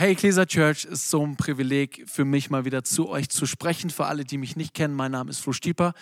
Hey, Ecclesia Church, ist so ein Privileg für mich, mal wieder zu euch zu sprechen. Für alle, die mich nicht kennen, mein Name ist Flo Stieper.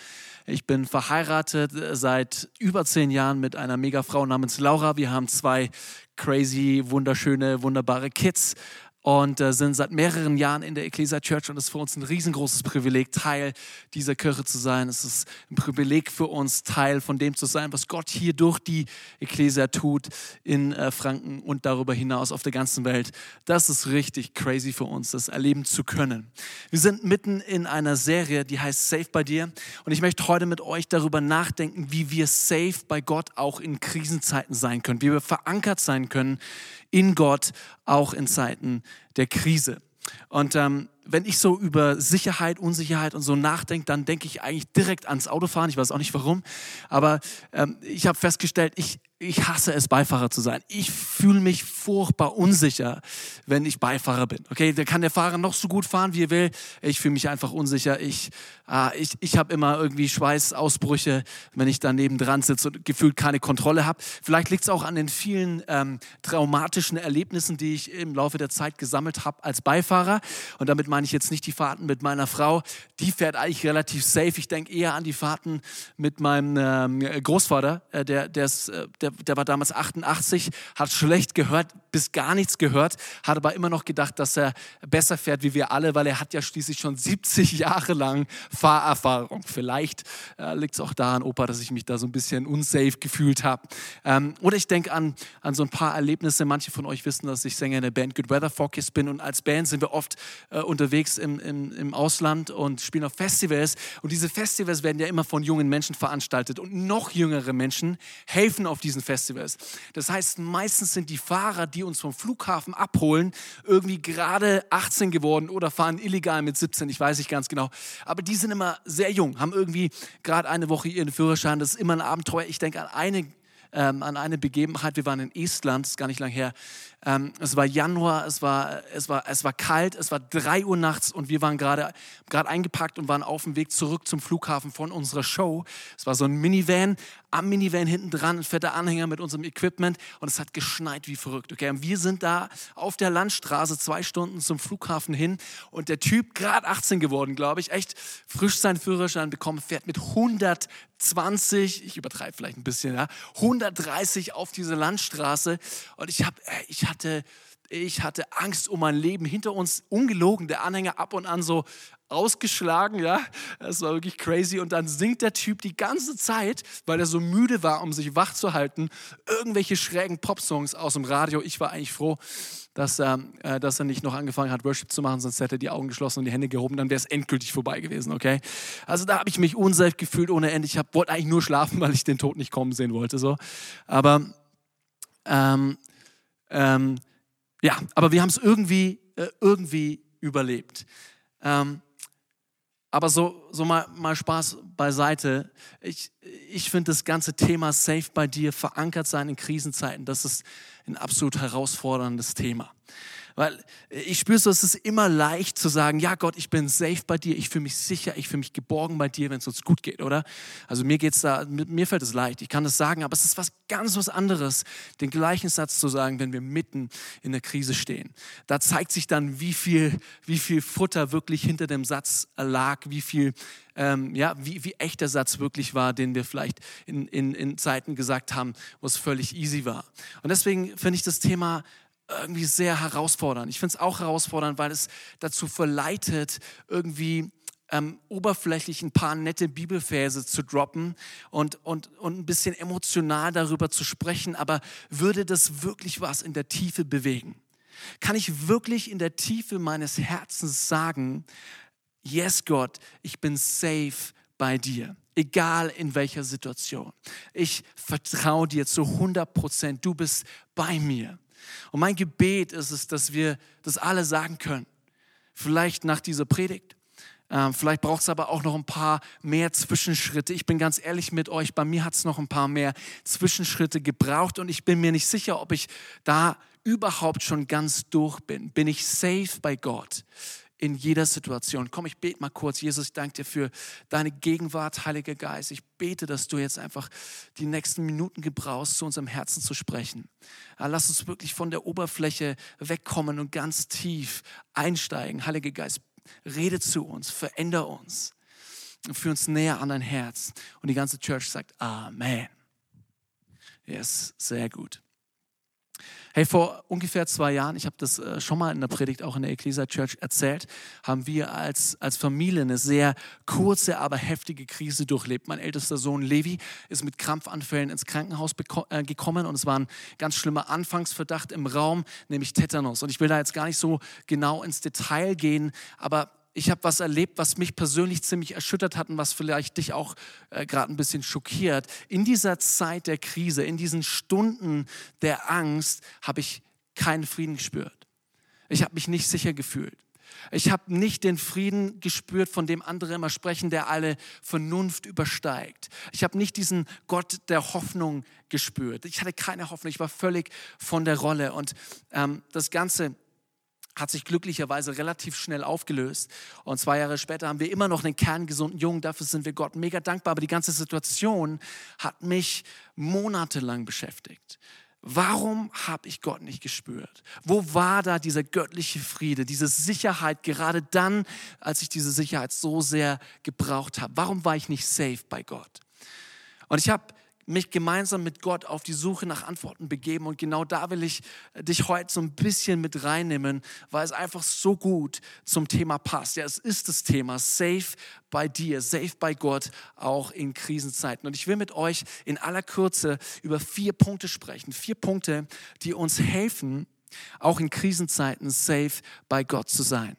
Ich bin verheiratet seit über zehn Jahren mit einer Megafrau namens Laura. Wir haben zwei crazy, wunderschöne, wunderbare Kids und äh, sind seit mehreren Jahren in der Ecclesia Church und es ist für uns ein riesengroßes Privileg, Teil dieser Kirche zu sein. Es ist ein Privileg für uns, Teil von dem zu sein, was Gott hier durch die Ecclesia tut in äh, Franken und darüber hinaus auf der ganzen Welt. Das ist richtig crazy für uns, das erleben zu können. Wir sind mitten in einer Serie, die heißt Safe bei dir und ich möchte heute mit euch darüber nachdenken, wie wir safe bei Gott auch in Krisenzeiten sein können, wie wir verankert sein können in Gott, auch in Zeiten der Krise. Und ähm, wenn ich so über Sicherheit, Unsicherheit und so nachdenke, dann denke ich eigentlich direkt ans Autofahren. Ich weiß auch nicht warum, aber ähm, ich habe festgestellt, ich, ich hasse es, Beifahrer zu sein. Ich fühle mich furchtbar unsicher, wenn ich Beifahrer bin. Okay, da kann der Fahrer noch so gut fahren, wie er will. Ich fühle mich einfach unsicher. Ich, ah, ich, ich habe immer irgendwie Schweißausbrüche, wenn ich daneben dran sitze und gefühlt keine Kontrolle habe. Vielleicht liegt es auch an den vielen ähm, traumatischen Erlebnissen, die ich im Laufe der Zeit gesammelt habe als Beifahrer. Und damit meine ich jetzt nicht die Fahrten mit meiner Frau. Die fährt eigentlich relativ safe. Ich denke eher an die Fahrten mit meinem ähm, Großvater. Äh, der, der, äh, der der, der war damals 88, hat schlecht gehört, bis gar nichts gehört, hat aber immer noch gedacht, dass er besser fährt wie wir alle, weil er hat ja schließlich schon 70 Jahre lang Fahrerfahrung. Vielleicht äh, liegt es auch daran, Opa, dass ich mich da so ein bisschen unsafe gefühlt habe. Ähm, oder ich denke an, an so ein paar Erlebnisse. Manche von euch wissen, dass ich Sänger in der Band Good Weather Forecast bin und als Band sind wir oft äh, unterwegs im, im, im Ausland und spielen auf Festivals. Und diese Festivals werden ja immer von jungen Menschen veranstaltet und noch jüngere Menschen helfen auf diesen Festivals. Das heißt, meistens sind die Fahrer, die uns vom Flughafen abholen, irgendwie gerade 18 geworden oder fahren illegal mit 17, ich weiß nicht ganz genau. Aber die sind immer sehr jung, haben irgendwie gerade eine Woche ihren Führerschein. Das ist immer ein Abenteuer. Ich denke an eine ähm, an eine Begebenheit. Wir waren in Estland, das ist gar nicht lang her. Ähm, es war Januar, es war, es, war, es war kalt, es war drei Uhr nachts und wir waren gerade eingepackt und waren auf dem Weg zurück zum Flughafen von unserer Show. Es war so ein Minivan, am Minivan hinten dran ein fetter Anhänger mit unserem Equipment und es hat geschneit wie verrückt. Okay? Und wir sind da auf der Landstraße zwei Stunden zum Flughafen hin und der Typ, gerade 18 geworden, glaube ich, echt frisch seinen Führerschein bekommen, fährt mit 120, ich übertreibe vielleicht ein bisschen, ja, 130 auf diese Landstraße und ich habe, ich hatte, ich hatte Angst um mein Leben. Hinter uns ungelogen, der Anhänger ab und an so ausgeschlagen, ja, das war wirklich crazy. Und dann singt der Typ die ganze Zeit, weil er so müde war, um sich wach zu halten, irgendwelche schrägen Popsongs aus dem Radio. Ich war eigentlich froh, dass er, äh, dass er nicht noch angefangen hat, Worship zu machen, sonst hätte er die Augen geschlossen und die Hände gehoben, dann wäre es endgültig vorbei gewesen, okay? Also da habe ich mich unsafe gefühlt ohne Ende. Ich wollte eigentlich nur schlafen, weil ich den Tod nicht kommen sehen wollte, so. Aber ähm, ähm, ja, aber wir haben es irgendwie, äh, irgendwie überlebt. Ähm, aber so, so mal, mal Spaß beiseite. Ich, ich finde das ganze Thema Safe bei dir, verankert sein in Krisenzeiten, das ist ein absolut herausforderndes Thema. Weil ich spüre so, es ist immer leicht zu sagen, ja Gott, ich bin safe bei dir, ich fühle mich sicher, ich fühle mich geborgen bei dir, wenn es uns gut geht, oder? Also mir geht's da, mir fällt es leicht, ich kann das sagen, aber es ist was ganz was anderes, den gleichen Satz zu sagen, wenn wir mitten in der Krise stehen. Da zeigt sich dann, wie viel, wie viel Futter wirklich hinter dem Satz lag, wie viel ähm, ja, wie, wie echt der Satz wirklich war, den wir vielleicht in, in, in Zeiten gesagt haben, wo es völlig easy war. Und deswegen finde ich das Thema irgendwie sehr herausfordernd. Ich finde es auch herausfordernd, weil es dazu verleitet, irgendwie ähm, oberflächlich ein paar nette Bibelverse zu droppen und, und, und ein bisschen emotional darüber zu sprechen, aber würde das wirklich was in der Tiefe bewegen? Kann ich wirklich in der Tiefe meines Herzens sagen, yes Gott, ich bin safe bei dir, egal in welcher Situation. Ich vertraue dir zu 100 Prozent, du bist bei mir. Und mein Gebet ist es, dass wir das alle sagen können. Vielleicht nach dieser Predigt. Ähm, vielleicht braucht es aber auch noch ein paar mehr Zwischenschritte. Ich bin ganz ehrlich mit euch, bei mir hat es noch ein paar mehr Zwischenschritte gebraucht und ich bin mir nicht sicher, ob ich da überhaupt schon ganz durch bin. Bin ich safe bei Gott in jeder Situation. Komm, ich bete mal kurz. Jesus, ich danke dir für deine Gegenwart, Heiliger Geist. Ich bete, dass du jetzt einfach die nächsten Minuten gebrauchst, zu unserem Herzen zu sprechen. Lass uns wirklich von der Oberfläche wegkommen und ganz tief einsteigen. Heiliger Geist, rede zu uns, veränder uns und führ uns näher an dein Herz. Und die ganze Church sagt Amen. Yes, sehr gut. Hey, vor ungefähr zwei Jahren, ich habe das äh, schon mal in der Predigt auch in der Ecclesia Church erzählt, haben wir als, als Familie eine sehr kurze, aber heftige Krise durchlebt. Mein ältester Sohn Levi ist mit Krampfanfällen ins Krankenhaus äh, gekommen und es war ein ganz schlimmer Anfangsverdacht im Raum, nämlich Tetanus. Und ich will da jetzt gar nicht so genau ins Detail gehen, aber ich habe was erlebt, was mich persönlich ziemlich erschüttert hat und was vielleicht dich auch äh, gerade ein bisschen schockiert. In dieser Zeit der Krise, in diesen Stunden der Angst, habe ich keinen Frieden gespürt. Ich habe mich nicht sicher gefühlt. Ich habe nicht den Frieden gespürt, von dem andere immer sprechen, der alle Vernunft übersteigt. Ich habe nicht diesen Gott der Hoffnung gespürt. Ich hatte keine Hoffnung. Ich war völlig von der Rolle. Und ähm, das Ganze hat sich glücklicherweise relativ schnell aufgelöst. Und zwei Jahre später haben wir immer noch einen kerngesunden Jungen. Dafür sind wir Gott mega dankbar. Aber die ganze Situation hat mich monatelang beschäftigt. Warum habe ich Gott nicht gespürt? Wo war da dieser göttliche Friede, diese Sicherheit, gerade dann, als ich diese Sicherheit so sehr gebraucht habe? Warum war ich nicht safe bei Gott? Und ich habe mich gemeinsam mit Gott auf die Suche nach Antworten begeben. Und genau da will ich dich heute so ein bisschen mit reinnehmen, weil es einfach so gut zum Thema passt. Ja, es ist das Thema Safe bei dir, safe bei Gott, auch in Krisenzeiten. Und ich will mit euch in aller Kürze über vier Punkte sprechen. Vier Punkte, die uns helfen, auch in Krisenzeiten safe bei Gott zu sein.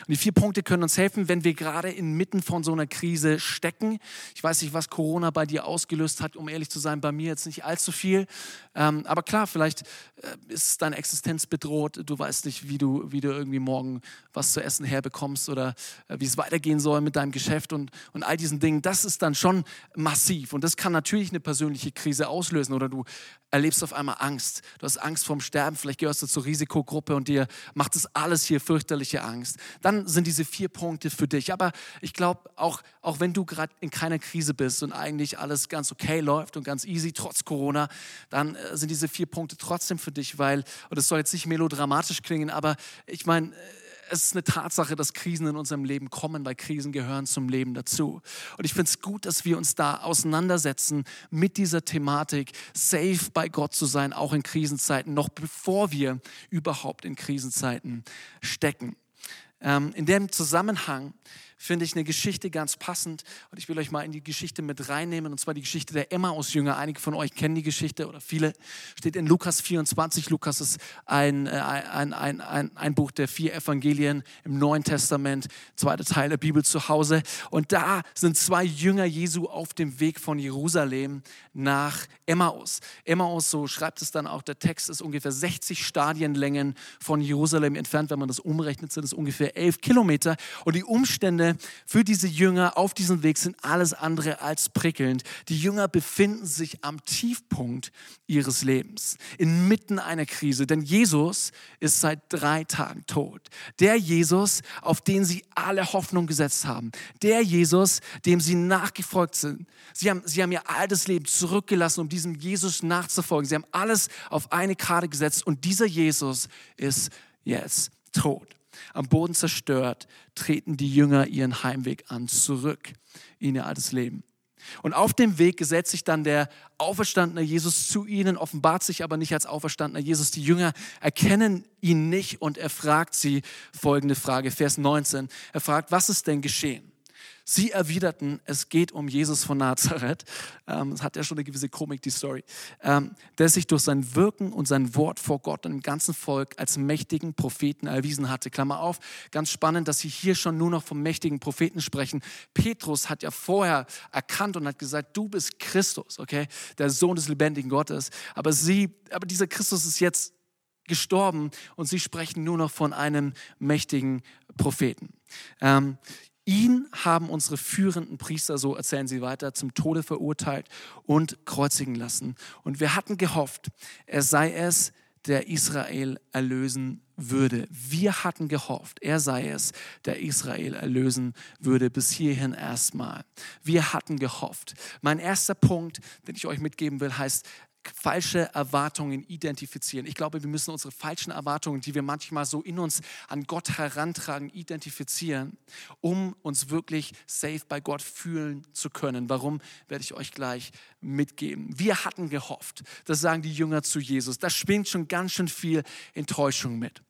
Und die vier Punkte können uns helfen, wenn wir gerade inmitten von so einer Krise stecken. Ich weiß nicht, was Corona bei dir ausgelöst hat, um ehrlich zu sein, bei mir jetzt nicht allzu viel. Ähm, aber klar, vielleicht äh, ist deine Existenz bedroht. Du weißt nicht, wie du, wie du irgendwie morgen was zu essen herbekommst oder äh, wie es weitergehen soll mit deinem Geschäft und, und all diesen Dingen. Das ist dann schon massiv. Und das kann natürlich eine persönliche Krise auslösen oder du erlebst auf einmal Angst. Du hast Angst vorm Sterben, vielleicht gehörst du zur Risikogruppe und dir macht das alles hier fürchterliche Angst. Dann sind diese vier Punkte für dich. Aber ich glaube, auch, auch wenn du gerade in keiner Krise bist und eigentlich alles ganz okay läuft und ganz easy, trotz Corona, dann äh, sind diese vier Punkte trotzdem für dich, weil, und es soll jetzt nicht melodramatisch klingen, aber ich meine, es ist eine Tatsache, dass Krisen in unserem Leben kommen, weil Krisen gehören zum Leben dazu. Und ich finde es gut, dass wir uns da auseinandersetzen mit dieser Thematik, safe bei Gott zu sein, auch in Krisenzeiten, noch bevor wir überhaupt in Krisenzeiten stecken. Ähm, in dem Zusammenhang finde ich eine Geschichte ganz passend und ich will euch mal in die Geschichte mit reinnehmen und zwar die Geschichte der Emmaus-Jünger. Einige von euch kennen die Geschichte oder viele. Steht in Lukas 24. Lukas ist ein, äh, ein, ein, ein, ein Buch der vier Evangelien im Neuen Testament, zweiter Teil der Bibel zu Hause. Und da sind zwei Jünger Jesu auf dem Weg von Jerusalem nach Emmaus. Emmaus, so schreibt es dann auch der Text, ist ungefähr 60 Stadienlängen von Jerusalem entfernt. Wenn man das umrechnet, sind es ungefähr 11 Kilometer. Und die Umstände für diese Jünger auf diesem Weg sind alles andere als prickelnd. Die Jünger befinden sich am Tiefpunkt ihres Lebens, inmitten einer Krise, denn Jesus ist seit drei Tagen tot. Der Jesus, auf den sie alle Hoffnung gesetzt haben, der Jesus, dem sie nachgefolgt sind. Sie haben, sie haben ihr altes Leben zurückgelassen, um diesem Jesus nachzufolgen. Sie haben alles auf eine Karte gesetzt und dieser Jesus ist jetzt tot am Boden zerstört, treten die Jünger ihren Heimweg an, zurück in ihr altes Leben. Und auf dem Weg gesetzt sich dann der auferstandene Jesus zu ihnen, offenbart sich aber nicht als auferstandener Jesus. Die Jünger erkennen ihn nicht und er fragt sie folgende Frage, Vers 19. Er fragt, was ist denn geschehen? Sie erwiderten, es geht um Jesus von Nazareth. Ähm, hat ja schon eine gewisse Komik, die Story. Ähm, der sich durch sein Wirken und sein Wort vor Gott und dem ganzen Volk als mächtigen Propheten erwiesen hatte. Klammer auf, ganz spannend, dass sie hier schon nur noch vom mächtigen Propheten sprechen. Petrus hat ja vorher erkannt und hat gesagt, du bist Christus, okay, der Sohn des lebendigen Gottes. Aber sie, aber dieser Christus ist jetzt gestorben und sie sprechen nur noch von einem mächtigen Propheten. Ähm, Ihn haben unsere führenden Priester, so erzählen sie weiter, zum Tode verurteilt und kreuzigen lassen. Und wir hatten gehofft, er sei es, der Israel erlösen würde. Wir hatten gehofft, er sei es, der Israel erlösen würde, bis hierhin erstmal. Wir hatten gehofft. Mein erster Punkt, den ich euch mitgeben will, heißt, falsche Erwartungen identifizieren. Ich glaube, wir müssen unsere falschen Erwartungen, die wir manchmal so in uns an Gott herantragen, identifizieren, um uns wirklich safe bei Gott fühlen zu können. Warum, werde ich euch gleich mitgeben. Wir hatten gehofft, das sagen die Jünger zu Jesus. Da schwingt schon ganz schön viel Enttäuschung mit.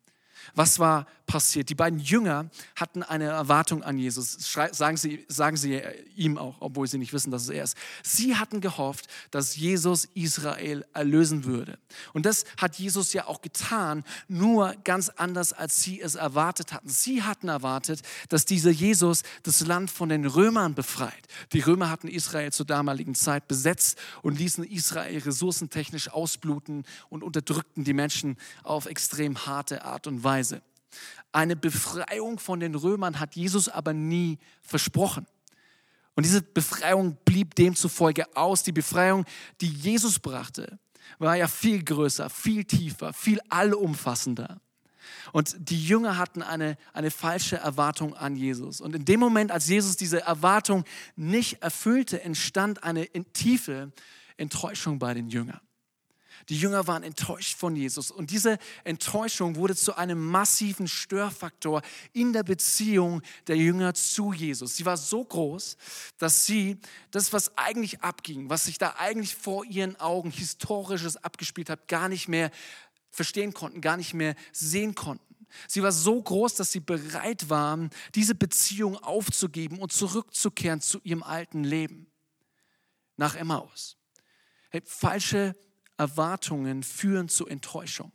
Was war passiert? Die beiden Jünger hatten eine Erwartung an Jesus. Sagen sie, sagen sie ihm auch, obwohl sie nicht wissen, dass es er ist. Sie hatten gehofft, dass Jesus Israel erlösen würde. Und das hat Jesus ja auch getan, nur ganz anders, als sie es erwartet hatten. Sie hatten erwartet, dass dieser Jesus das Land von den Römern befreit. Die Römer hatten Israel zur damaligen Zeit besetzt und ließen Israel ressourcentechnisch ausbluten und unterdrückten die Menschen auf extrem harte Art und Weise. Weise. Eine Befreiung von den Römern hat Jesus aber nie versprochen. Und diese Befreiung blieb demzufolge aus. Die Befreiung, die Jesus brachte, war ja viel größer, viel tiefer, viel allumfassender. Und die Jünger hatten eine, eine falsche Erwartung an Jesus. Und in dem Moment, als Jesus diese Erwartung nicht erfüllte, entstand eine tiefe Enttäuschung bei den Jüngern. Die Jünger waren enttäuscht von Jesus und diese Enttäuschung wurde zu einem massiven Störfaktor in der Beziehung der Jünger zu Jesus. Sie war so groß, dass sie das, was eigentlich abging, was sich da eigentlich vor ihren Augen historisches abgespielt hat, gar nicht mehr verstehen konnten, gar nicht mehr sehen konnten. Sie war so groß, dass sie bereit waren, diese Beziehung aufzugeben und zurückzukehren zu ihrem alten Leben. Nach Emmaus. Hey, falsche Erwartungen führen zu Enttäuschung.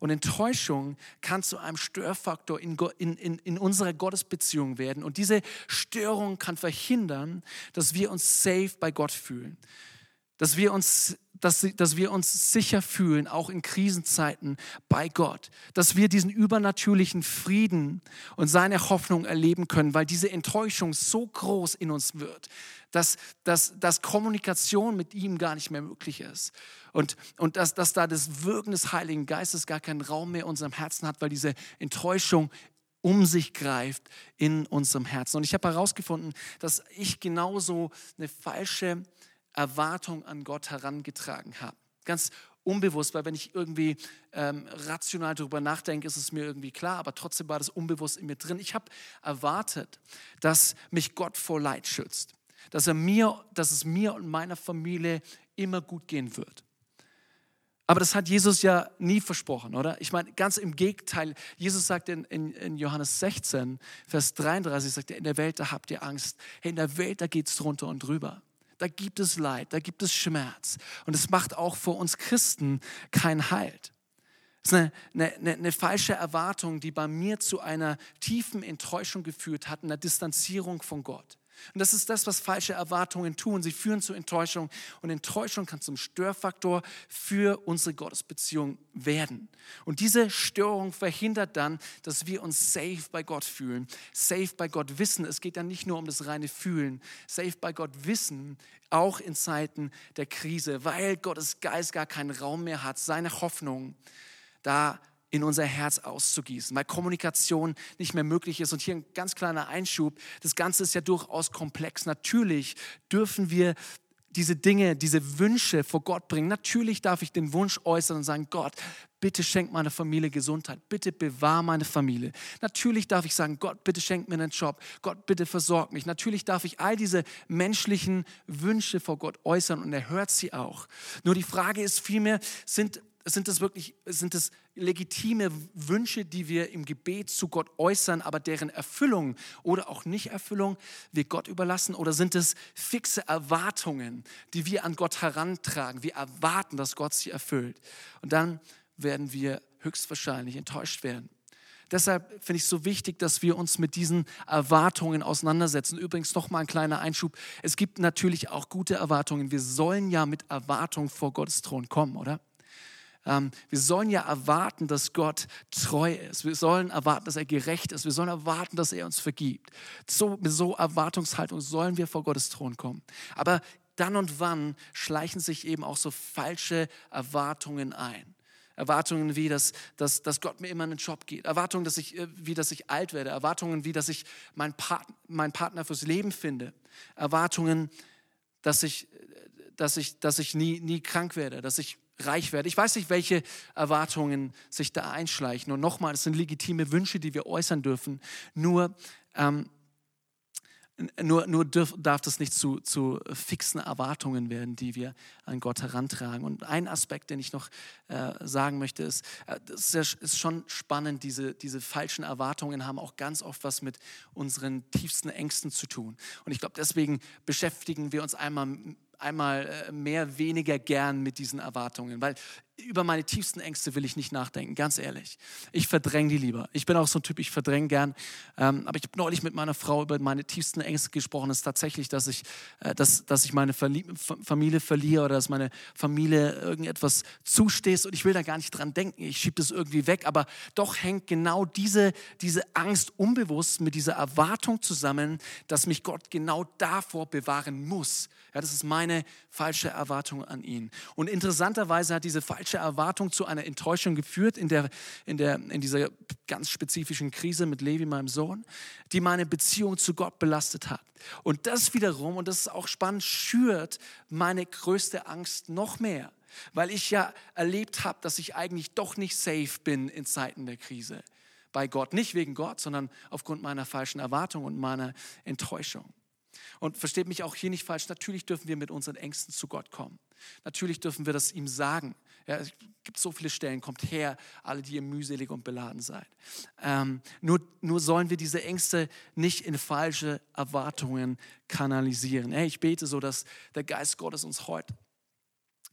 Und Enttäuschung kann zu einem Störfaktor in, in, in, in unserer Gottesbeziehung werden. Und diese Störung kann verhindern, dass wir uns safe bei Gott fühlen. Dass wir uns dass, dass wir uns sicher fühlen, auch in Krisenzeiten bei Gott. Dass wir diesen übernatürlichen Frieden und seine Hoffnung erleben können, weil diese Enttäuschung so groß in uns wird, dass, dass, dass Kommunikation mit ihm gar nicht mehr möglich ist. Und, und dass, dass da das Wirken des Heiligen Geistes gar keinen Raum mehr in unserem Herzen hat, weil diese Enttäuschung um sich greift in unserem Herzen. Und ich habe herausgefunden, dass ich genauso eine falsche Erwartung an Gott herangetragen habe. Ganz unbewusst, weil wenn ich irgendwie ähm, rational darüber nachdenke, ist es mir irgendwie klar, aber trotzdem war das unbewusst in mir drin. Ich habe erwartet, dass mich Gott vor Leid schützt, dass, er mir, dass es mir und meiner Familie immer gut gehen wird. Aber das hat Jesus ja nie versprochen, oder? Ich meine, ganz im Gegenteil. Jesus sagt in, in, in Johannes 16, Vers 33, sagt er, in der Welt, da habt ihr Angst. Hey, in der Welt, da geht es drunter und drüber da gibt es Leid, da gibt es Schmerz. Und es macht auch für uns Christen keinen Halt. Das ist eine, eine, eine, falsche Erwartung, die bei mir zu einer tiefen Enttäuschung geführt hat, einer Distanzierung von Gott. Und das ist das, was falsche Erwartungen tun. Sie führen zu Enttäuschung. Und Enttäuschung kann zum Störfaktor für unsere Gottesbeziehung werden. Und diese Störung verhindert dann, dass wir uns safe bei Gott fühlen. Safe bei Gott wissen. Es geht dann nicht nur um das reine Fühlen. Safe bei Gott wissen, auch in Zeiten der Krise, weil Gottes Geist gar keinen Raum mehr hat, seine Hoffnung da in unser Herz auszugießen, weil Kommunikation nicht mehr möglich ist. Und hier ein ganz kleiner Einschub, das Ganze ist ja durchaus komplex. Natürlich dürfen wir diese Dinge, diese Wünsche vor Gott bringen. Natürlich darf ich den Wunsch äußern und sagen, Gott, bitte schenk meiner Familie Gesundheit, bitte bewahr meine Familie. Natürlich darf ich sagen, Gott, bitte schenk mir einen Job, Gott, bitte versorg mich. Natürlich darf ich all diese menschlichen Wünsche vor Gott äußern und er hört sie auch. Nur die Frage ist vielmehr, sind sind das wirklich, sind das legitime Wünsche, die wir im Gebet zu Gott äußern, aber deren Erfüllung oder auch Nichterfüllung wir Gott überlassen? Oder sind es fixe Erwartungen, die wir an Gott herantragen? Wir erwarten, dass Gott sie erfüllt. Und dann werden wir höchstwahrscheinlich enttäuscht werden. Deshalb finde ich es so wichtig, dass wir uns mit diesen Erwartungen auseinandersetzen. Übrigens noch mal ein kleiner Einschub. Es gibt natürlich auch gute Erwartungen. Wir sollen ja mit Erwartung vor Gottes Thron kommen, oder? Ähm, wir sollen ja erwarten, dass Gott treu ist. Wir sollen erwarten, dass er gerecht ist. Wir sollen erwarten, dass er uns vergibt. So, mit so Erwartungshaltung sollen wir vor Gottes Thron kommen. Aber dann und wann schleichen sich eben auch so falsche Erwartungen ein. Erwartungen wie, dass, dass, dass Gott mir immer einen Job gibt. Erwartungen, dass ich, äh, wie, dass ich alt werde. Erwartungen wie, dass ich meinen, Part, meinen Partner fürs Leben finde. Erwartungen, dass ich, dass ich, dass ich nie, nie krank werde, dass ich reich werde. Ich weiß nicht, welche Erwartungen sich da einschleichen. Und nochmal, es sind legitime Wünsche, die wir äußern dürfen. Nur ähm, nur, nur dürf, darf das nicht zu, zu fixen Erwartungen werden, die wir an Gott herantragen. Und ein Aspekt, den ich noch äh, sagen möchte, ist, äh, das ist, schon spannend, diese, diese falschen Erwartungen haben auch ganz oft was mit unseren tiefsten Ängsten zu tun. Und ich glaube, deswegen beschäftigen wir uns einmal einmal äh, mehr, weniger gern mit diesen Erwartungen, weil über meine tiefsten Ängste will ich nicht nachdenken, ganz ehrlich. Ich verdränge die lieber. Ich bin auch so ein Typ, ich verdränge gern. Ähm, aber ich habe neulich mit meiner Frau über meine tiefsten Ängste gesprochen. Es ist tatsächlich, dass ich, äh, dass, dass ich meine Verlie Familie verliere oder dass meine Familie irgendetwas zustößt und ich will da gar nicht dran denken. Ich schiebe das irgendwie weg. Aber doch hängt genau diese, diese Angst unbewusst mit dieser Erwartung zusammen, dass mich Gott genau davor bewahren muss. Ja, das ist meine falsche Erwartung an ihn. Und interessanterweise hat diese falsche Erwartung zu einer Enttäuschung geführt in, der, in, der, in dieser ganz spezifischen Krise mit Levi, meinem Sohn, die meine Beziehung zu Gott belastet hat. Und das wiederum, und das ist auch spannend, schürt meine größte Angst noch mehr. Weil ich ja erlebt habe, dass ich eigentlich doch nicht safe bin in Zeiten der Krise. Bei Gott. Nicht wegen Gott, sondern aufgrund meiner falschen Erwartung und meiner Enttäuschung. Und versteht mich auch hier nicht falsch, natürlich dürfen wir mit unseren Ängsten zu Gott kommen. Natürlich dürfen wir das ihm sagen. Ja, es gibt so viele Stellen, kommt her, alle, die ihr mühselig und beladen seid. Ähm, nur, nur sollen wir diese Ängste nicht in falsche Erwartungen kanalisieren. Hey, ich bete so, dass der Geist Gottes uns heute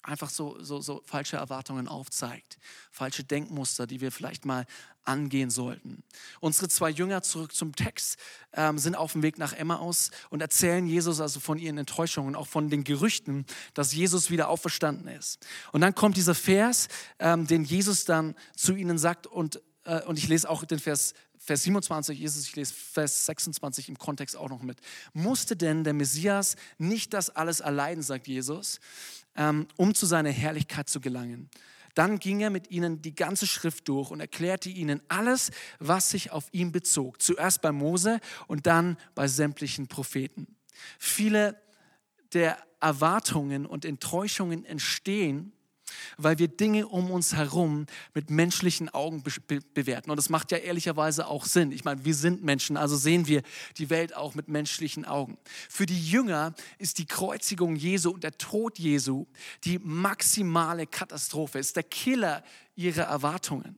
einfach so, so, so falsche Erwartungen aufzeigt, falsche Denkmuster, die wir vielleicht mal angehen sollten. Unsere zwei Jünger, zurück zum Text, ähm, sind auf dem Weg nach Emmaus und erzählen Jesus also von ihren Enttäuschungen, auch von den Gerüchten, dass Jesus wieder auferstanden ist. Und dann kommt dieser Vers, ähm, den Jesus dann zu ihnen sagt und, äh, und ich lese auch den Vers Vers 27, Jesus, ich lese Vers 26 im Kontext auch noch mit. Musste denn der Messias nicht das alles erleiden, sagt Jesus, um zu seiner Herrlichkeit zu gelangen. Dann ging er mit ihnen die ganze Schrift durch und erklärte ihnen alles, was sich auf ihn bezog. Zuerst bei Mose und dann bei sämtlichen Propheten. Viele der Erwartungen und Enttäuschungen entstehen, weil wir Dinge um uns herum mit menschlichen Augen be bewerten. Und das macht ja ehrlicherweise auch Sinn. Ich meine, wir sind Menschen, also sehen wir die Welt auch mit menschlichen Augen. Für die Jünger ist die Kreuzigung Jesu und der Tod Jesu die maximale Katastrophe, ist der Killer ihrer Erwartungen.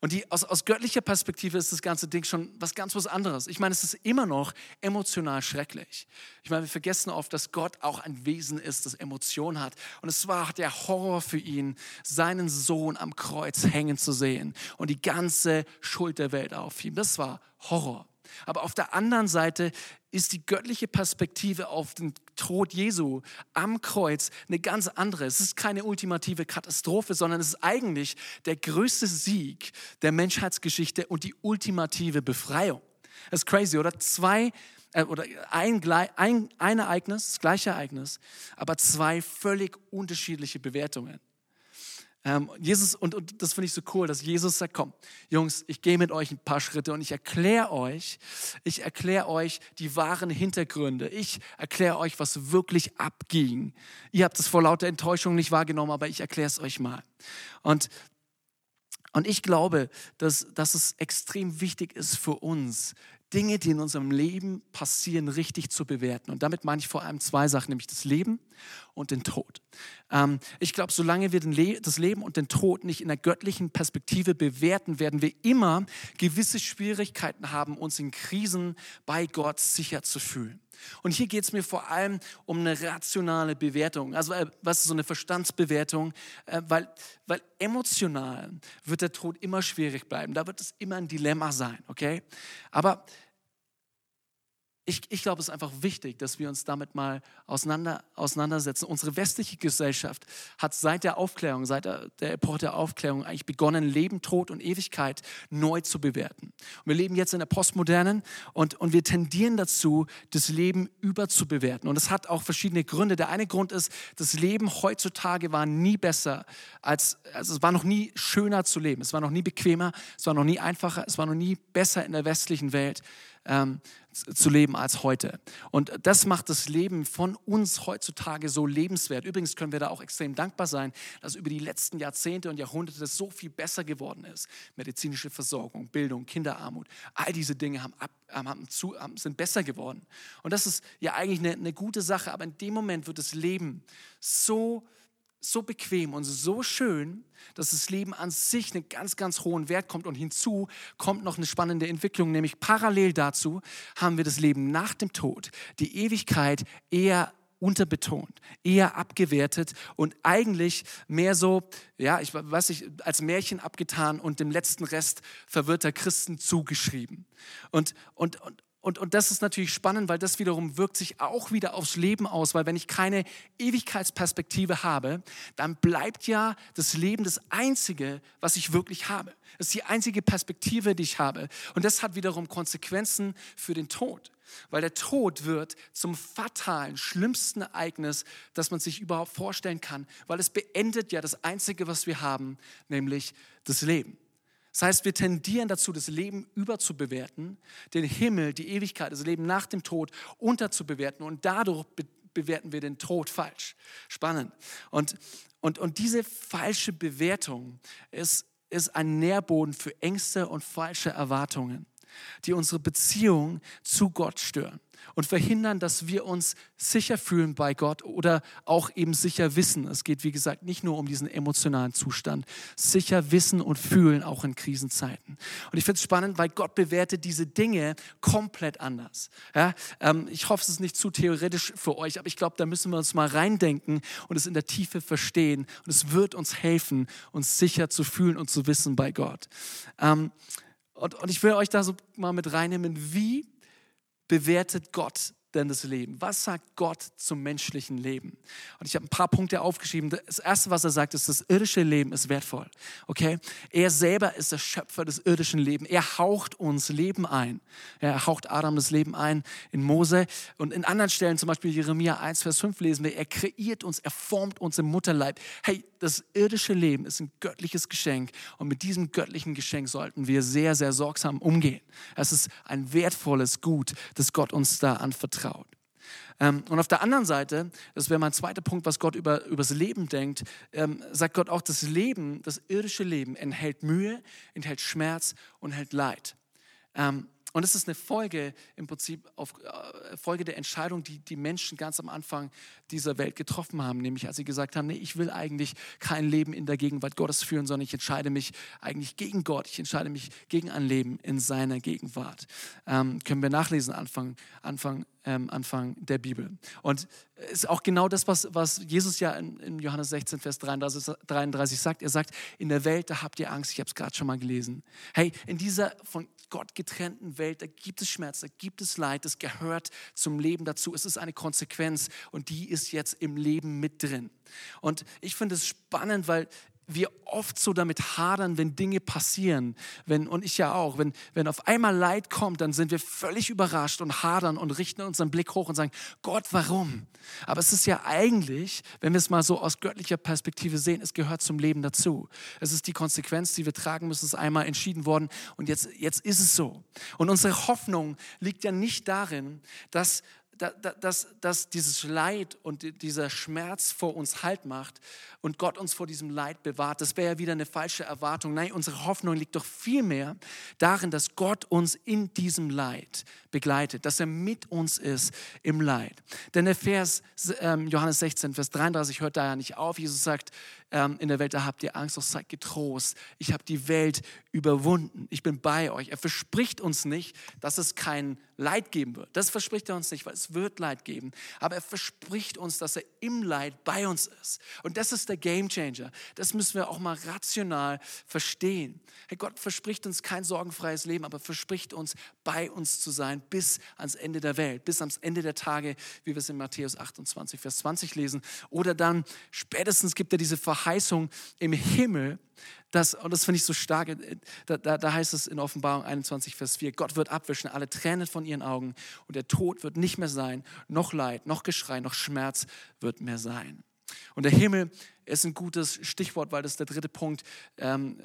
Und die, aus, aus göttlicher Perspektive ist das ganze Ding schon was ganz was anderes. Ich meine, es ist immer noch emotional schrecklich. Ich meine, wir vergessen oft, dass Gott auch ein Wesen ist, das Emotionen hat. Und es war der Horror für ihn, seinen Sohn am Kreuz hängen zu sehen und die ganze Schuld der Welt auf ihm. Das war Horror. Aber auf der anderen Seite ist die göttliche Perspektive auf den Tod Jesu am Kreuz eine ganz andere. Es ist keine ultimative Katastrophe, sondern es ist eigentlich der größte Sieg der Menschheitsgeschichte und die ultimative Befreiung. Das ist crazy, oder? Zwei äh, oder ein, ein, ein Ereignis, das gleiche Ereignis, aber zwei völlig unterschiedliche Bewertungen. Ähm, Jesus, und, und das finde ich so cool, dass Jesus sagt, komm, Jungs, ich gehe mit euch ein paar Schritte und ich erkläre euch, ich erkläre euch die wahren Hintergründe. Ich erkläre euch, was wirklich abging. Ihr habt es vor lauter Enttäuschung nicht wahrgenommen, aber ich erkläre es euch mal. Und, und ich glaube, dass, dass es extrem wichtig ist für uns, Dinge, die in unserem Leben passieren, richtig zu bewerten. Und damit meine ich vor allem zwei Sachen, nämlich das Leben und den Tod. Ähm, ich glaube, solange wir Le das Leben und den Tod nicht in der göttlichen Perspektive bewerten, werden wir immer gewisse Schwierigkeiten haben, uns in Krisen bei Gott sicher zu fühlen. Und hier geht es mir vor allem um eine rationale Bewertung, also äh, was ist so eine Verstandsbewertung, äh, weil, weil emotional wird der Tod immer schwierig bleiben, da wird es immer ein Dilemma sein, okay? Aber ich, ich glaube, es ist einfach wichtig, dass wir uns damit mal auseinander, auseinandersetzen. Unsere westliche Gesellschaft hat seit der Aufklärung, seit der, Epoche der Aufklärung eigentlich begonnen, Leben, Tod und Ewigkeit neu zu bewerten. Und wir leben jetzt in der Postmodernen und, und wir tendieren dazu, das Leben überzubewerten. Und das hat auch verschiedene Gründe. Der eine Grund ist, das Leben heutzutage war nie besser als, also es war noch nie schöner zu leben. Es war noch nie bequemer, es war noch nie einfacher, es war noch nie besser in der westlichen Welt ähm, zu leben als heute. Und das macht das Leben von uns heutzutage so lebenswert. Übrigens können wir da auch extrem dankbar sein, dass über die letzten Jahrzehnte und Jahrhunderte so viel besser geworden ist. Medizinische Versorgung, Bildung, Kinderarmut, all diese Dinge haben ab, haben zu, sind besser geworden. Und das ist ja eigentlich eine, eine gute Sache, aber in dem Moment wird das Leben so so bequem und so schön, dass das Leben an sich einen ganz, ganz hohen Wert kommt. Und hinzu kommt noch eine spannende Entwicklung, nämlich parallel dazu haben wir das Leben nach dem Tod, die Ewigkeit eher unterbetont, eher abgewertet und eigentlich mehr so, ja, ich weiß nicht, als Märchen abgetan und dem letzten Rest verwirrter Christen zugeschrieben. Und, und, und, und, und das ist natürlich spannend, weil das wiederum wirkt sich auch wieder aufs Leben aus, weil wenn ich keine Ewigkeitsperspektive habe, dann bleibt ja das Leben das Einzige, was ich wirklich habe. Das ist die einzige Perspektive, die ich habe. Und das hat wiederum Konsequenzen für den Tod, weil der Tod wird zum fatalen, schlimmsten Ereignis, das man sich überhaupt vorstellen kann, weil es beendet ja das Einzige, was wir haben, nämlich das Leben. Das heißt, wir tendieren dazu, das Leben überzubewerten, den Himmel, die Ewigkeit, das Leben nach dem Tod unterzubewerten und dadurch be bewerten wir den Tod falsch. Spannend. Und, und, und diese falsche Bewertung ist, ist ein Nährboden für Ängste und falsche Erwartungen, die unsere Beziehung zu Gott stören und verhindern, dass wir uns sicher fühlen bei Gott oder auch eben sicher wissen. Es geht, wie gesagt, nicht nur um diesen emotionalen Zustand. Sicher wissen und fühlen auch in Krisenzeiten. Und ich finde es spannend, weil Gott bewertet diese Dinge komplett anders. Ja, ähm, ich hoffe, es ist nicht zu theoretisch für euch, aber ich glaube, da müssen wir uns mal reindenken und es in der Tiefe verstehen. Und es wird uns helfen, uns sicher zu fühlen und zu wissen bei Gott. Ähm, und, und ich will euch da so mal mit reinnehmen, wie bewertet Gott denn das Leben? Was sagt Gott zum menschlichen Leben? Und ich habe ein paar Punkte aufgeschrieben. Das erste, was er sagt, ist, das irdische Leben ist wertvoll. Okay? Er selber ist der Schöpfer des irdischen Lebens. Er haucht uns Leben ein. Er haucht Adam das Leben ein in Mose. Und in anderen Stellen, zum Beispiel Jeremia 1, Vers 5, lesen wir, er kreiert uns, er formt uns im Mutterleib. Hey, das irdische Leben ist ein göttliches Geschenk. Und mit diesem göttlichen Geschenk sollten wir sehr, sehr sorgsam umgehen. Es ist ein wertvolles Gut, das Gott uns da anvertraut vertraut. Ähm, und auf der anderen Seite, das wäre mein zweiter Punkt, was Gott über, über das Leben denkt, ähm, sagt Gott auch, das Leben, das irdische Leben enthält Mühe, enthält Schmerz und enthält Leid. Ähm, und es ist eine Folge im Prinzip auf äh, Folge der Entscheidung, die die Menschen ganz am Anfang dieser Welt getroffen haben, nämlich als sie gesagt haben, nee, ich will eigentlich kein Leben in der Gegenwart Gottes führen, sondern ich entscheide mich eigentlich gegen Gott, ich entscheide mich gegen ein Leben in seiner Gegenwart. Ähm, können wir nachlesen, Anfang, Anfang, ähm, Anfang der Bibel. Und ist auch genau das, was, was Jesus ja in, in Johannes 16, Vers 33, 33 sagt. Er sagt, in der Welt, da habt ihr Angst, ich habe es gerade schon mal gelesen. Hey, in dieser von Gott getrennten Welt, da gibt es Schmerz, da gibt es Leid, das gehört zum Leben dazu. Es ist eine Konsequenz und die ist jetzt im Leben mit drin. Und ich finde es spannend, weil wir oft so damit hadern, wenn Dinge passieren. Wenn, und ich ja auch. Wenn, wenn auf einmal Leid kommt, dann sind wir völlig überrascht und hadern und richten unseren Blick hoch und sagen, Gott, warum? Aber es ist ja eigentlich, wenn wir es mal so aus göttlicher Perspektive sehen, es gehört zum Leben dazu. Es ist die Konsequenz, die wir tragen müssen. Es ist einmal entschieden worden und jetzt, jetzt ist es so. Und unsere Hoffnung liegt ja nicht darin, dass dass, dass dieses Leid und dieser Schmerz vor uns Halt macht und Gott uns vor diesem Leid bewahrt. Das wäre ja wieder eine falsche Erwartung. Nein, unsere Hoffnung liegt doch vielmehr darin, dass Gott uns in diesem Leid begleitet, dass er mit uns ist im Leid. Denn der Vers ähm, Johannes 16, Vers 33 hört da ja nicht auf. Jesus sagt, ähm, in der Welt, da habt ihr Angst, doch seid getrost. Ich habe die Welt überwunden. Ich bin bei euch. Er verspricht uns nicht, dass es kein Leid geben wird. Das verspricht er uns nicht, weil es wird Leid geben. Aber er verspricht uns, dass er im Leid bei uns ist. Und das ist der Gamechanger. Das müssen wir auch mal rational verstehen. Hey, Gott verspricht uns kein sorgenfreies Leben, aber verspricht uns, bei uns zu sein bis ans Ende der Welt, bis ans Ende der Tage, wie wir es in Matthäus 28, Vers 20 lesen. Oder dann spätestens gibt er diese Verheißung im Himmel, das, und das finde ich so stark, äh, da, da, da, heißt es in Offenbarung 21, Vers 4, Gott wird abwischen alle Tränen von ihren Augen und der Tod wird nicht mehr sein, noch Leid, noch Geschrei, noch Schmerz wird mehr sein. Und der Himmel ist ein gutes Stichwort, weil das ist der dritte Punkt. Ähm,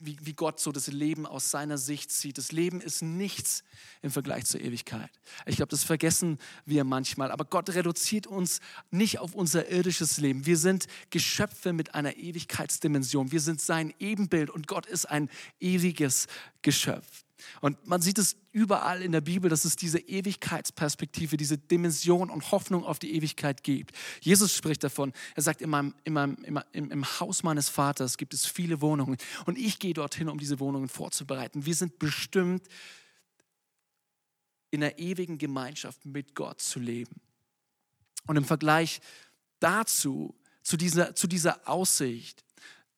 wie, wie Gott so das Leben aus seiner Sicht sieht. Das Leben ist nichts im Vergleich zur Ewigkeit. Ich glaube, das vergessen wir manchmal. Aber Gott reduziert uns nicht auf unser irdisches Leben. Wir sind Geschöpfe mit einer Ewigkeitsdimension. Wir sind sein Ebenbild und Gott ist ein ewiges Geschöpf. Und man sieht es überall in der Bibel, dass es diese Ewigkeitsperspektive, diese Dimension und Hoffnung auf die Ewigkeit gibt. Jesus spricht davon. Er sagt, in meinem, in meinem, im, im Haus meines Vaters gibt es viele Wohnungen und ich gehe dorthin, um diese Wohnungen vorzubereiten. Wir sind bestimmt, in der ewigen Gemeinschaft mit Gott zu leben. Und im Vergleich dazu, zu dieser, zu dieser Aussicht,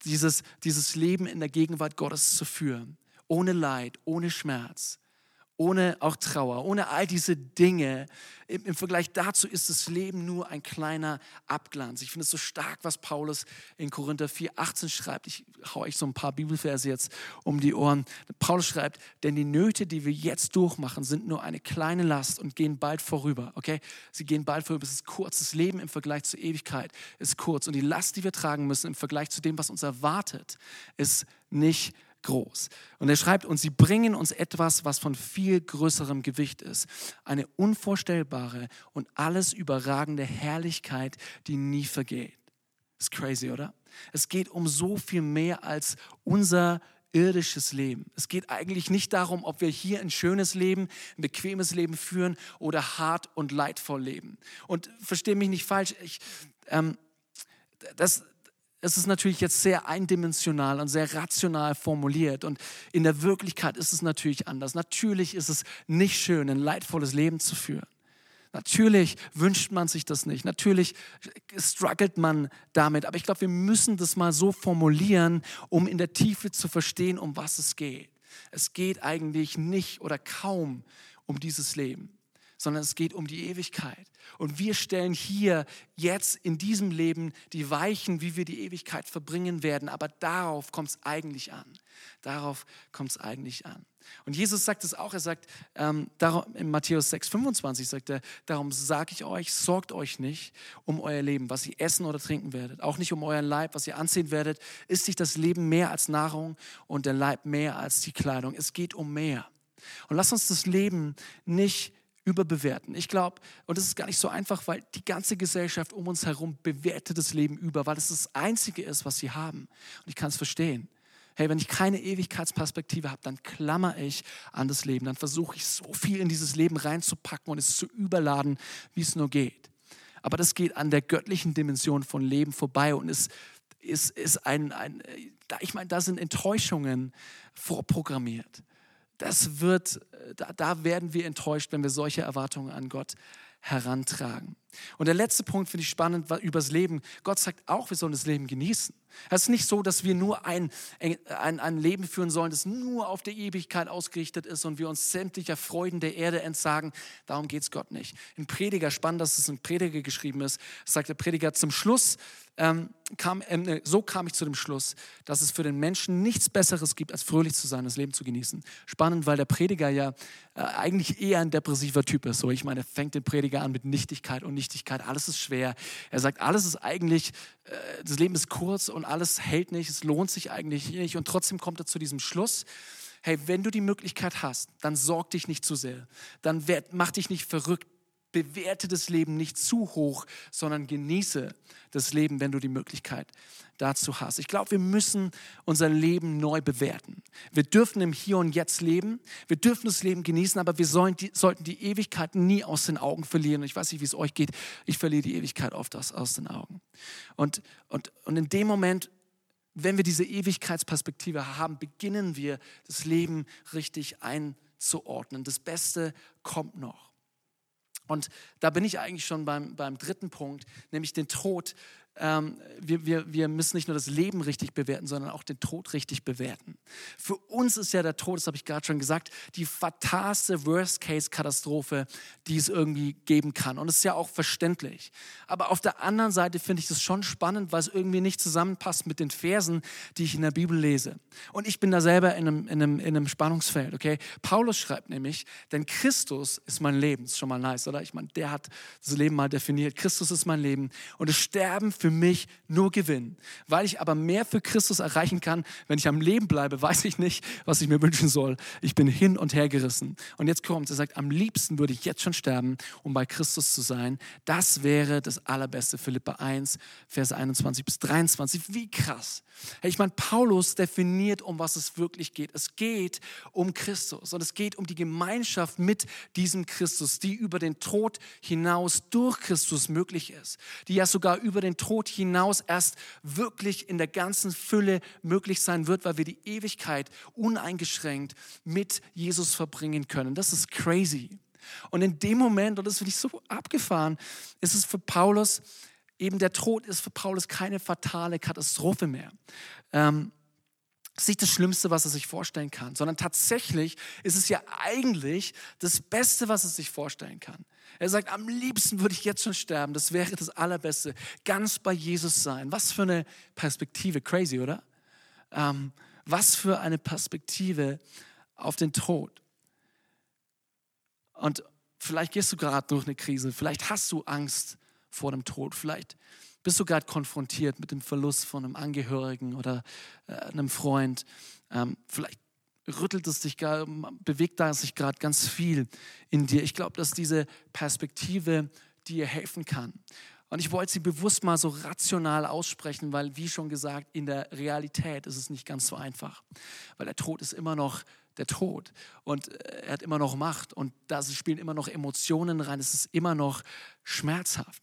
dieses, dieses Leben in der Gegenwart Gottes zu führen, ohne Leid, ohne Schmerz, ohne auch Trauer, ohne all diese Dinge. Im, Im, Vergleich dazu ist das Leben nur ein kleiner Abglanz. Ich finde es so stark, was Paulus in Korinther 4, 18 schreibt. Ich haue euch so ein paar Bibelverse jetzt um die Ohren. Paulus schreibt, denn die Nöte, die wir jetzt durchmachen, sind nur eine kleine Last und gehen bald vorüber. Okay? Sie gehen bald vorüber. Es ist kurz. Das Leben im Vergleich zur Ewigkeit ist kurz. Und die Last, die wir tragen müssen im Vergleich zu dem, was uns erwartet, ist nicht groß. Und er schreibt, und sie bringen uns etwas, was von viel größerem Gewicht ist. Eine unvorstellbare und alles überragende Herrlichkeit, die nie vergeht. ist crazy, oder? Es geht um so viel mehr als unser irdisches Leben. Es geht eigentlich nicht darum, ob wir hier ein schönes Leben, ein bequemes Leben führen oder hart und leidvoll leben. Und verstehe mich nicht falsch, ich, ähm, das, es ist natürlich jetzt sehr eindimensional und sehr rational formuliert und in der Wirklichkeit ist es natürlich anders. Natürlich ist es nicht schön, ein leidvolles Leben zu führen. Natürlich wünscht man sich das nicht. Natürlich struggelt man damit. Aber ich glaube, wir müssen das mal so formulieren, um in der Tiefe zu verstehen, um was es geht. Es geht eigentlich nicht oder kaum um dieses Leben sondern es geht um die Ewigkeit. Und wir stellen hier jetzt in diesem Leben die Weichen, wie wir die Ewigkeit verbringen werden. Aber darauf kommt es eigentlich an. Darauf kommt es eigentlich an. Und Jesus sagt es auch, er sagt, ähm, darum, in Matthäus 6, 25 sagt er, darum sage ich euch, sorgt euch nicht um euer Leben, was ihr essen oder trinken werdet, auch nicht um euren Leib, was ihr anziehen werdet. Ist sich das Leben mehr als Nahrung und der Leib mehr als die Kleidung? Es geht um mehr. Und lass uns das Leben nicht überbewerten. Ich glaube, und das ist gar nicht so einfach, weil die ganze Gesellschaft um uns herum bewertet das Leben über, weil es das Einzige ist, was sie haben. Und ich kann es verstehen. Hey, wenn ich keine Ewigkeitsperspektive habe, dann klammer ich an das Leben. Dann versuche ich so viel in dieses Leben reinzupacken und es zu überladen, wie es nur geht. Aber das geht an der göttlichen Dimension von Leben vorbei und es ist, ist ein, ein ich meine, da sind Enttäuschungen vorprogrammiert das wird, da, da werden wir enttäuscht, wenn wir solche Erwartungen an Gott herantragen. Und der letzte Punkt finde ich spannend war übers Leben. Gott sagt auch, wir sollen das Leben genießen. Es ist nicht so, dass wir nur ein, ein, ein Leben führen sollen, das nur auf der Ewigkeit ausgerichtet ist und wir uns sämtlicher Freuden der Erde entsagen. Darum geht es Gott nicht. In Prediger, spannend, dass es in Prediger geschrieben ist, sagt der Prediger zum Schluss, ähm, kam, äh, so kam ich zu dem Schluss, dass es für den Menschen nichts Besseres gibt, als fröhlich zu sein, das Leben zu genießen. Spannend, weil der Prediger ja äh, eigentlich eher ein depressiver Typ ist. So, ich meine, er fängt den Prediger an mit Nichtigkeit und Nichtigkeit. Alles ist schwer. Er sagt, alles ist eigentlich, äh, das Leben ist kurz und alles hält nicht, es lohnt sich eigentlich nicht. Und trotzdem kommt er zu diesem Schluss. Hey, wenn du die Möglichkeit hast, dann sorg dich nicht zu sehr. Dann mach dich nicht verrückt bewerte das Leben nicht zu hoch, sondern genieße das Leben, wenn du die Möglichkeit dazu hast. Ich glaube, wir müssen unser Leben neu bewerten. Wir dürfen im Hier und Jetzt leben. Wir dürfen das Leben genießen, aber wir sollen die, sollten die Ewigkeit nie aus den Augen verlieren. Ich weiß nicht, wie es euch geht. Ich verliere die Ewigkeit oft aus, aus den Augen. Und, und, und in dem Moment, wenn wir diese Ewigkeitsperspektive haben, beginnen wir das Leben richtig einzuordnen. Das Beste kommt noch. Und da bin ich eigentlich schon beim, beim dritten Punkt, nämlich den Tod ähm, wir, wir, wir müssen nicht nur das Leben richtig bewerten, sondern auch den Tod richtig bewerten. Für uns ist ja der Tod, das habe ich gerade schon gesagt, die fatalste Worst-Case-Katastrophe, die es irgendwie geben kann. Und es ist ja auch verständlich. Aber auf der anderen Seite finde ich das schon spannend, weil es irgendwie nicht zusammenpasst mit den Versen, die ich in der Bibel lese. Und ich bin da selber in einem, in einem, in einem Spannungsfeld. Okay? Paulus schreibt nämlich, denn Christus ist mein Leben. Das ist schon mal nice, oder? Ich meine, der hat das Leben mal definiert. Christus ist mein Leben. Und das Sterben für mich nur Gewinn. Weil ich aber mehr für Christus erreichen kann, wenn ich am Leben bleibe, weiß ich nicht, was ich mir wünschen soll. Ich bin hin und her gerissen. Und jetzt kommt, er sagt, am liebsten würde ich jetzt schon sterben, um bei Christus zu sein. Das wäre das Allerbeste. Philippa 1, Verse 21 bis 23. Wie krass. Hey, ich meine, Paulus definiert, um was es wirklich geht. Es geht um Christus und es geht um die Gemeinschaft mit diesem Christus, die über den Tod hinaus durch Christus möglich ist, die ja sogar über den Tod Tod hinaus erst wirklich in der ganzen Fülle möglich sein wird, weil wir die Ewigkeit uneingeschränkt mit Jesus verbringen können. Das ist crazy. Und in dem Moment, und das finde ich so abgefahren, ist es für Paulus, eben der Tod ist für Paulus keine fatale Katastrophe mehr. Ähm, das ist nicht das Schlimmste, was er sich vorstellen kann, sondern tatsächlich ist es ja eigentlich das Beste, was er sich vorstellen kann. Er sagt, am liebsten würde ich jetzt schon sterben, das wäre das Allerbeste, ganz bei Jesus sein. Was für eine Perspektive, crazy, oder? Ähm, was für eine Perspektive auf den Tod. Und vielleicht gehst du gerade durch eine Krise, vielleicht hast du Angst vor dem Tod, vielleicht bist du gerade konfrontiert mit dem Verlust von einem Angehörigen oder äh, einem Freund. Ähm, vielleicht rüttelt es dich, bewegt da sich gerade ganz viel in dir. Ich glaube, dass diese Perspektive dir helfen kann. Und ich wollte sie bewusst mal so rational aussprechen, weil, wie schon gesagt, in der Realität ist es nicht ganz so einfach. Weil der Tod ist immer noch der Tod und äh, er hat immer noch Macht und da spielen immer noch Emotionen rein. Es ist immer noch schmerzhaft.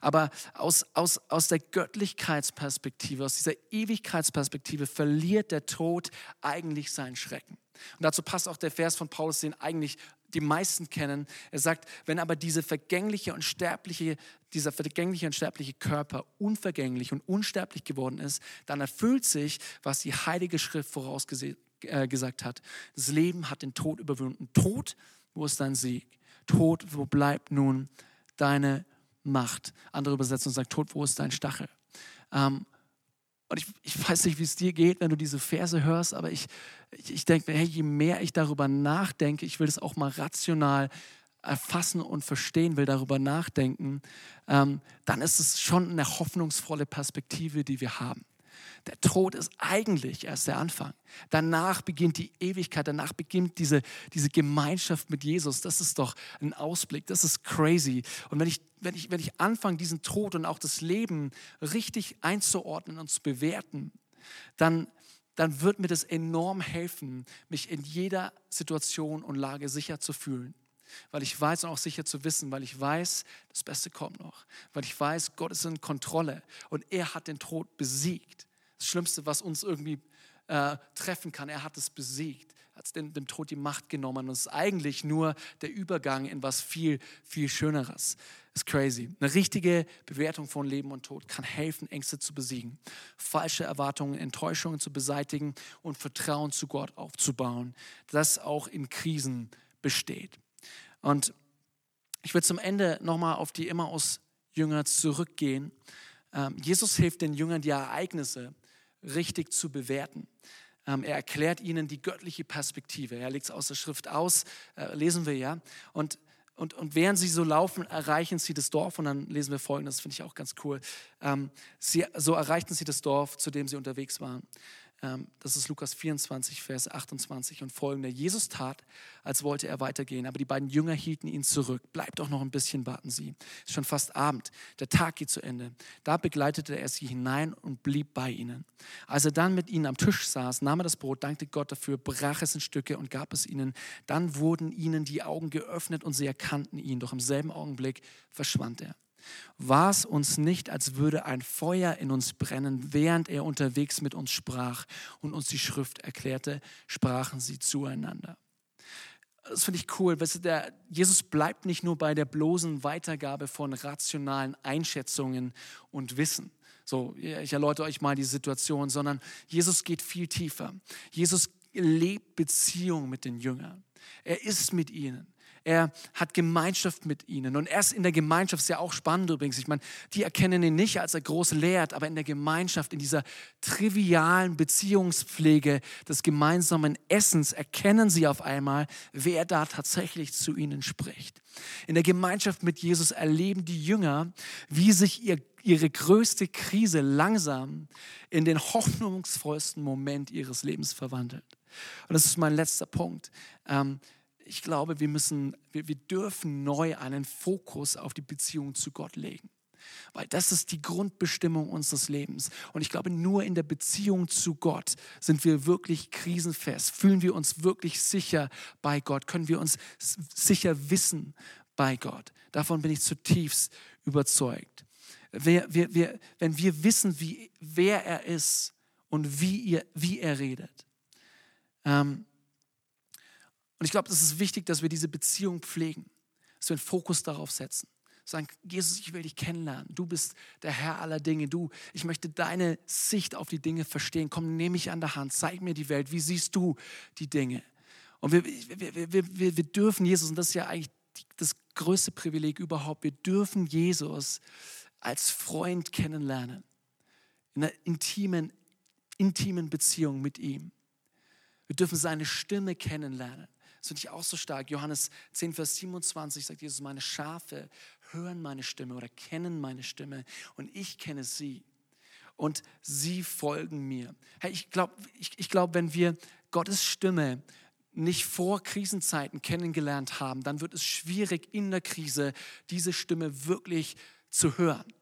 Aber aus, aus, aus der Göttlichkeitsperspektive, aus dieser Ewigkeitsperspektive verliert der Tod eigentlich seinen Schrecken. Und dazu passt auch der Vers von Paulus, den eigentlich die meisten kennen. Er sagt, wenn aber diese vergängliche und sterbliche, dieser vergängliche und sterbliche Körper unvergänglich und unsterblich geworden ist, dann erfüllt sich, was die Heilige Schrift vorausgesagt äh, hat. Das Leben hat den Tod überwunden. Tod, wo ist dein Sieg? Tod, wo bleibt nun deine Macht. Andere Übersetzung sagt, Tod, wo ist dein Stachel? Ähm, und ich, ich, weiß nicht, wie es dir geht, wenn du diese Verse hörst, aber ich, ich, ich denke, hey, je mehr ich darüber nachdenke, ich will das auch mal rational erfassen und verstehen will, darüber nachdenken, ähm, dann ist es schon eine hoffnungsvolle Perspektive, die wir haben. Der Tod ist eigentlich erst der Anfang. Danach beginnt die Ewigkeit, danach beginnt diese, diese Gemeinschaft mit Jesus. Das ist doch ein Ausblick, das ist crazy. Und wenn ich, wenn ich, wenn ich anfange, diesen Tod und auch das Leben richtig einzuordnen und zu bewerten, dann, dann wird mir das enorm helfen, mich in jeder Situation und Lage sicher zu fühlen. Weil ich weiß und auch sicher zu wissen, weil ich weiß, das Beste kommt noch. Weil ich weiß, Gott ist in Kontrolle und er hat den Tod besiegt das Schlimmste, was uns irgendwie äh, treffen kann. Er hat es besiegt, hat dem, dem Tod die Macht genommen. Und es ist eigentlich nur der Übergang in was viel, viel Schöneres. Ist crazy. Eine richtige Bewertung von Leben und Tod kann helfen, Ängste zu besiegen, falsche Erwartungen, Enttäuschungen zu beseitigen und Vertrauen zu Gott aufzubauen, das auch in Krisen besteht. Und ich will zum Ende nochmal auf die Emmaus-Jünger zurückgehen. Ähm, Jesus hilft den Jüngern, die Ereignisse richtig zu bewerten. Ähm, er erklärt ihnen die göttliche Perspektive. Er legt es aus der Schrift aus, äh, lesen wir ja. Und, und, und während sie so laufen, erreichen sie das Dorf. Und dann lesen wir folgendes, finde ich auch ganz cool. Ähm, sie, so erreichten sie das Dorf, zu dem sie unterwegs waren. Ähm, das ist Lukas 24, Vers 28 und folgende. Jesus tat, als wollte er weitergehen, aber die beiden Jünger hielten ihn zurück. Bleibt doch noch ein bisschen, baten sie. Es ist schon fast Abend. Der Tag geht zu Ende. Da begleitete er sie hinein und blieb bei ihnen. Als er dann mit ihnen am Tisch saß, nahm er das Brot, dankte Gott dafür, brach es in Stücke und gab es ihnen. Dann wurden ihnen die Augen geöffnet und sie erkannten ihn. Doch im selben Augenblick verschwand er. War es uns nicht, als würde ein Feuer in uns brennen, während er unterwegs mit uns sprach und uns die Schrift erklärte, sprachen sie zueinander. das finde ich cool. Weißt du, der, Jesus bleibt nicht nur bei der bloßen Weitergabe von rationalen Einschätzungen und Wissen. So, ich erläutere euch mal die Situation, sondern Jesus geht viel tiefer. Jesus lebt Beziehung mit den Jüngern. Er ist mit ihnen. Er hat Gemeinschaft mit ihnen. Und erst in der Gemeinschaft ist ja auch spannend übrigens. Ich meine, die erkennen ihn nicht, als er groß lehrt, aber in der Gemeinschaft, in dieser trivialen Beziehungspflege des gemeinsamen Essens erkennen sie auf einmal, wer da tatsächlich zu ihnen spricht. In der Gemeinschaft mit Jesus erleben die Jünger, wie sich ihr, ihre größte Krise langsam in den hoffnungsvollsten Moment ihres Lebens verwandelt. Und das ist mein letzter Punkt. Ähm, ich glaube, wir müssen, wir, wir dürfen neu einen Fokus auf die Beziehung zu Gott legen. Weil das ist die Grundbestimmung unseres Lebens. Und ich glaube, nur in der Beziehung zu Gott sind wir wirklich krisenfest. Fühlen wir uns wirklich sicher bei Gott? Können wir uns sicher wissen bei Gott? Davon bin ich zutiefst überzeugt. Wir, wir, wir, wenn wir wissen, wie, wer er ist und wie, ihr, wie er redet, ähm, und ich glaube, das ist wichtig, dass wir diese Beziehung pflegen, dass wir einen Fokus darauf setzen. Sagen, Jesus, ich will dich kennenlernen. Du bist der Herr aller Dinge. Du, ich möchte deine Sicht auf die Dinge verstehen. Komm, nehme mich an der Hand, zeig mir die Welt. Wie siehst du die Dinge? Und wir, wir, wir, wir, wir dürfen Jesus, und das ist ja eigentlich das größte Privileg überhaupt, wir dürfen Jesus als Freund kennenlernen. In einer intimen, intimen Beziehung mit ihm. Wir dürfen seine Stimme kennenlernen. Das finde ich auch so stark. Johannes 10, Vers 27 sagt Jesus, meine Schafe hören meine Stimme oder kennen meine Stimme und ich kenne sie und sie folgen mir. Hey, ich glaube, ich, ich glaub, wenn wir Gottes Stimme nicht vor Krisenzeiten kennengelernt haben, dann wird es schwierig in der Krise diese Stimme wirklich zu hören.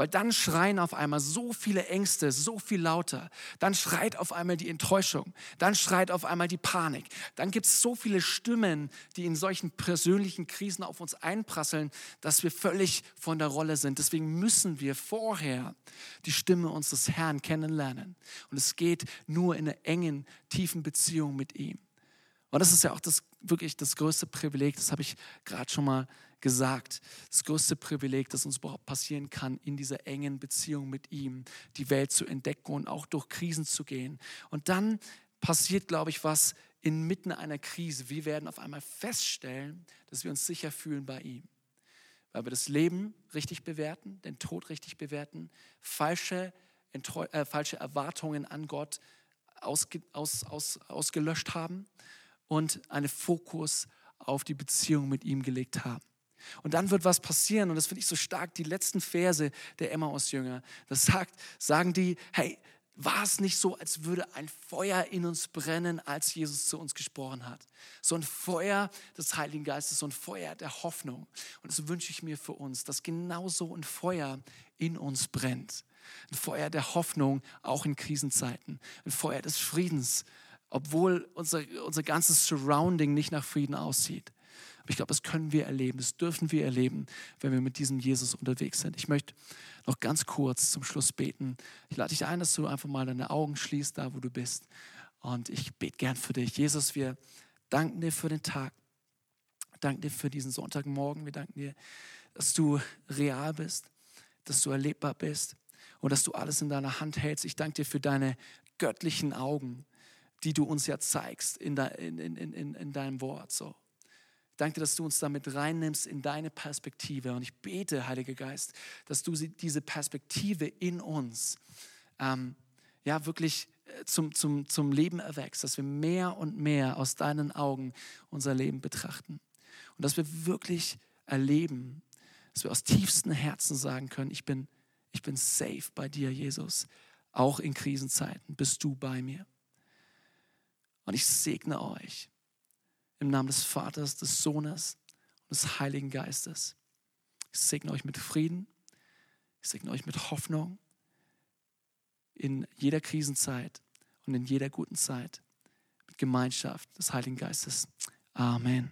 Weil dann schreien auf einmal so viele Ängste, so viel lauter. Dann schreit auf einmal die Enttäuschung. Dann schreit auf einmal die Panik. Dann gibt es so viele Stimmen, die in solchen persönlichen Krisen auf uns einprasseln, dass wir völlig von der Rolle sind. Deswegen müssen wir vorher die Stimme unseres Herrn kennenlernen. Und es geht nur in einer engen, tiefen Beziehung mit ihm. Und das ist ja auch das wirklich das größte Privileg, das habe ich gerade schon mal gesagt. Das größte Privileg, das uns überhaupt passieren kann, in dieser engen Beziehung mit ihm, die Welt zu entdecken und auch durch Krisen zu gehen. Und dann passiert, glaube ich, was inmitten einer Krise. Wir werden auf einmal feststellen, dass wir uns sicher fühlen bei ihm. Weil wir das Leben richtig bewerten, den Tod richtig bewerten, falsche, äh, falsche Erwartungen an Gott ausge aus, aus, ausgelöscht haben und einen Fokus auf die Beziehung mit ihm gelegt haben. Und dann wird was passieren, und das finde ich so stark, die letzten Verse der Emmaus-Jünger. Das sagt, sagen die, hey, war es nicht so, als würde ein Feuer in uns brennen, als Jesus zu uns gesprochen hat? So ein Feuer des Heiligen Geistes, so ein Feuer der Hoffnung. Und das wünsche ich mir für uns, dass genauso ein Feuer in uns brennt. Ein Feuer der Hoffnung, auch in Krisenzeiten. Ein Feuer des Friedens, obwohl unser, unser ganzes Surrounding nicht nach Frieden aussieht. Ich glaube, das können wir erleben, das dürfen wir erleben, wenn wir mit diesem Jesus unterwegs sind. Ich möchte noch ganz kurz zum Schluss beten. Ich lade dich ein, dass du einfach mal deine Augen schließt, da wo du bist. Und ich bete gern für dich. Jesus, wir danken dir für den Tag. danken dir für diesen Sonntagmorgen. Wir danken dir, dass du real bist, dass du erlebbar bist und dass du alles in deiner Hand hältst. Ich danke dir für deine göttlichen Augen, die du uns ja zeigst in, de, in, in, in deinem Wort. So. Danke, dass du uns damit reinnimmst in deine Perspektive. Und ich bete, Heiliger Geist, dass du diese Perspektive in uns ähm, ja wirklich äh, zum, zum, zum Leben erwächst, dass wir mehr und mehr aus deinen Augen unser Leben betrachten. Und dass wir wirklich erleben, dass wir aus tiefstem Herzen sagen können, ich bin, ich bin safe bei dir, Jesus. Auch in Krisenzeiten bist du bei mir. Und ich segne euch im Namen des Vaters, des Sohnes und des Heiligen Geistes. Ich segne euch mit Frieden. Ich segne euch mit Hoffnung in jeder Krisenzeit und in jeder guten Zeit. Mit Gemeinschaft des Heiligen Geistes. Amen.